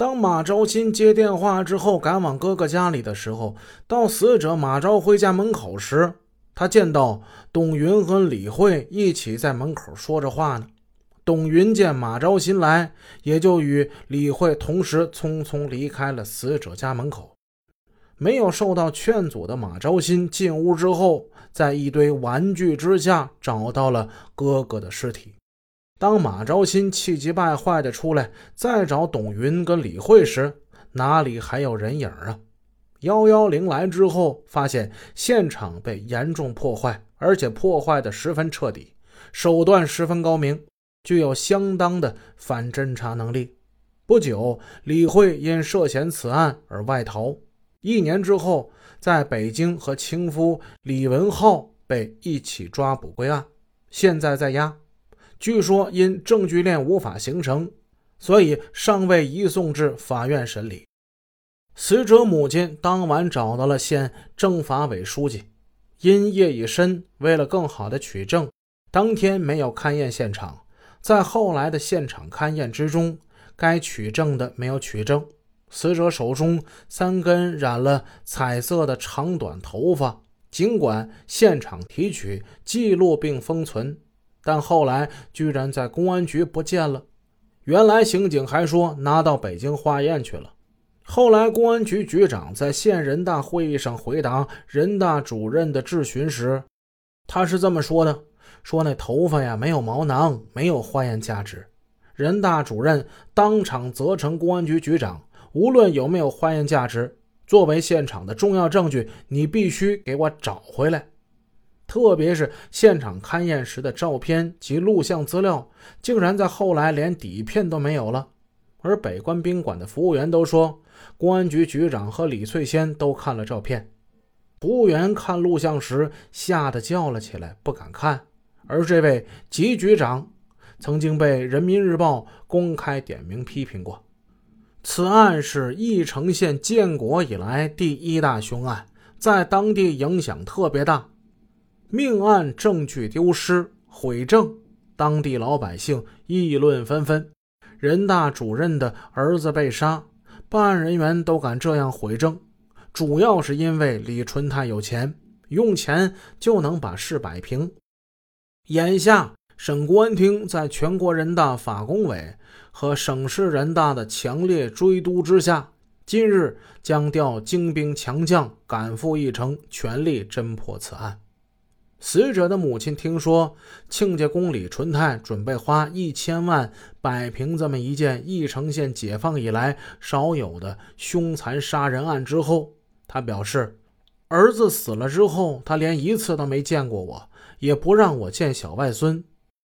当马昭新接电话之后，赶往哥哥家里的时候，到死者马昭辉家门口时，他见到董云和李慧一起在门口说着话呢。董云见马昭新来，也就与李慧同时匆匆离开了死者家门口。没有受到劝阻的马昭新进屋之后，在一堆玩具之下找到了哥哥的尸体。当马昭新气急败坏地出来，再找董云跟李慧时，哪里还有人影啊？幺幺零来之后，发现现场被严重破坏，而且破坏的十分彻底，手段十分高明，具有相当的反侦查能力。不久，李慧因涉嫌此案而外逃。一年之后，在北京和情夫李文浩被一起抓捕归案，现在在押。据说因证据链无法形成，所以尚未移送至法院审理。死者母亲当晚找到了县政法委书记，因夜已深，为了更好的取证，当天没有勘验现场。在后来的现场勘验之中，该取证的没有取证。死者手中三根染了彩色的长短头发，尽管现场提取、记录并封存。但后来居然在公安局不见了。原来刑警还说拿到北京化验去了。后来公安局局长在县人大会议上回答人大主任的质询时，他是这么说的：“说那头发呀没有毛囊，没有化验价值。”人大主任当场责成公安局局长，无论有没有化验价值，作为现场的重要证据，你必须给我找回来。特别是现场勘验时的照片及录像资料，竟然在后来连底片都没有了。而北关宾馆的服务员都说，公安局局长和李翠仙都看了照片。服务员看录像时吓得叫了起来，不敢看。而这位吉局长曾经被《人民日报》公开点名批评过。此案是义城县建国以来第一大凶案，在当地影响特别大。命案证据丢失毁证，当地老百姓议论纷纷。人大主任的儿子被杀，办案人员都敢这样毁证，主要是因为李春泰有钱，用钱就能把事摆平。眼下，省公安厅在全国人大法工委和省市人大的强烈追督之下，今日将调精兵强将赶赴一城，全力侦破此案。死者的母亲听说亲家公李纯泰准备花一千万摆平这么一件义城县解放以来少有的凶残杀人案之后，他表示：“儿子死了之后，他连一次都没见过我，也不让我见小外孙。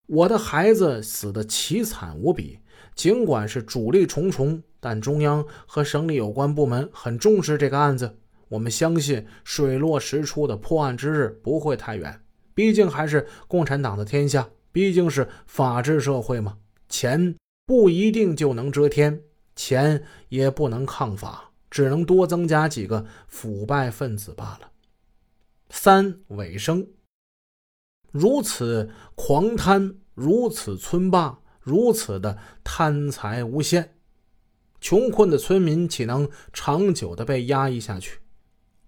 我的孩子死得凄惨无比。尽管是主力重重，但中央和省里有关部门很重视这个案子。”我们相信水落石出的破案之日不会太远，毕竟还是共产党的天下，毕竟是法治社会嘛。钱不一定就能遮天，钱也不能抗法，只能多增加几个腐败分子罢了。三尾声，如此狂贪，如此村霸，如此的贪财无限，穷困的村民岂能长久的被压抑下去？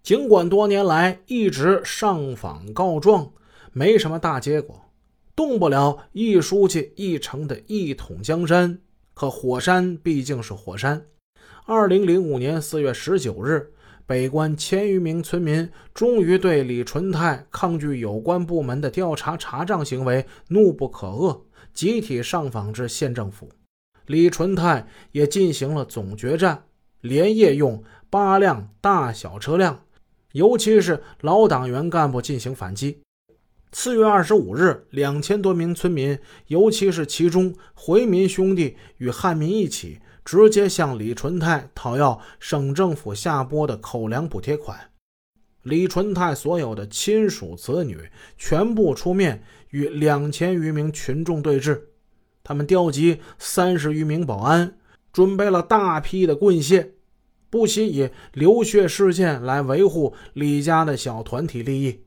尽管多年来一直上访告状，没什么大结果，动不了一书记一城的一统江山。可火山毕竟是火山。二零零五年四月十九日，北关千余名村民终于对李纯泰抗拒有关部门的调查查账行为怒不可遏，集体上访至县政府。李纯泰也进行了总决战，连夜用八辆大小车辆。尤其是老党员干部进行反击。四月二十五日，两千多名村民，尤其是其中回民兄弟与汉民一起，直接向李纯泰讨要省政府下拨的口粮补贴款。李纯泰所有的亲属子女全部出面与两千余名群众对峙。他们调集三十余名保安，准备了大批的棍械。不惜以流血事件来维护李家的小团体利益。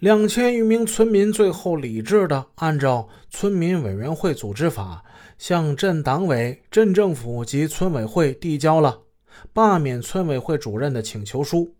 两千余名村民最后理智的按照村民委员会组织法，向镇党委、镇政府及村委会递交了罢免村委会主任的请求书。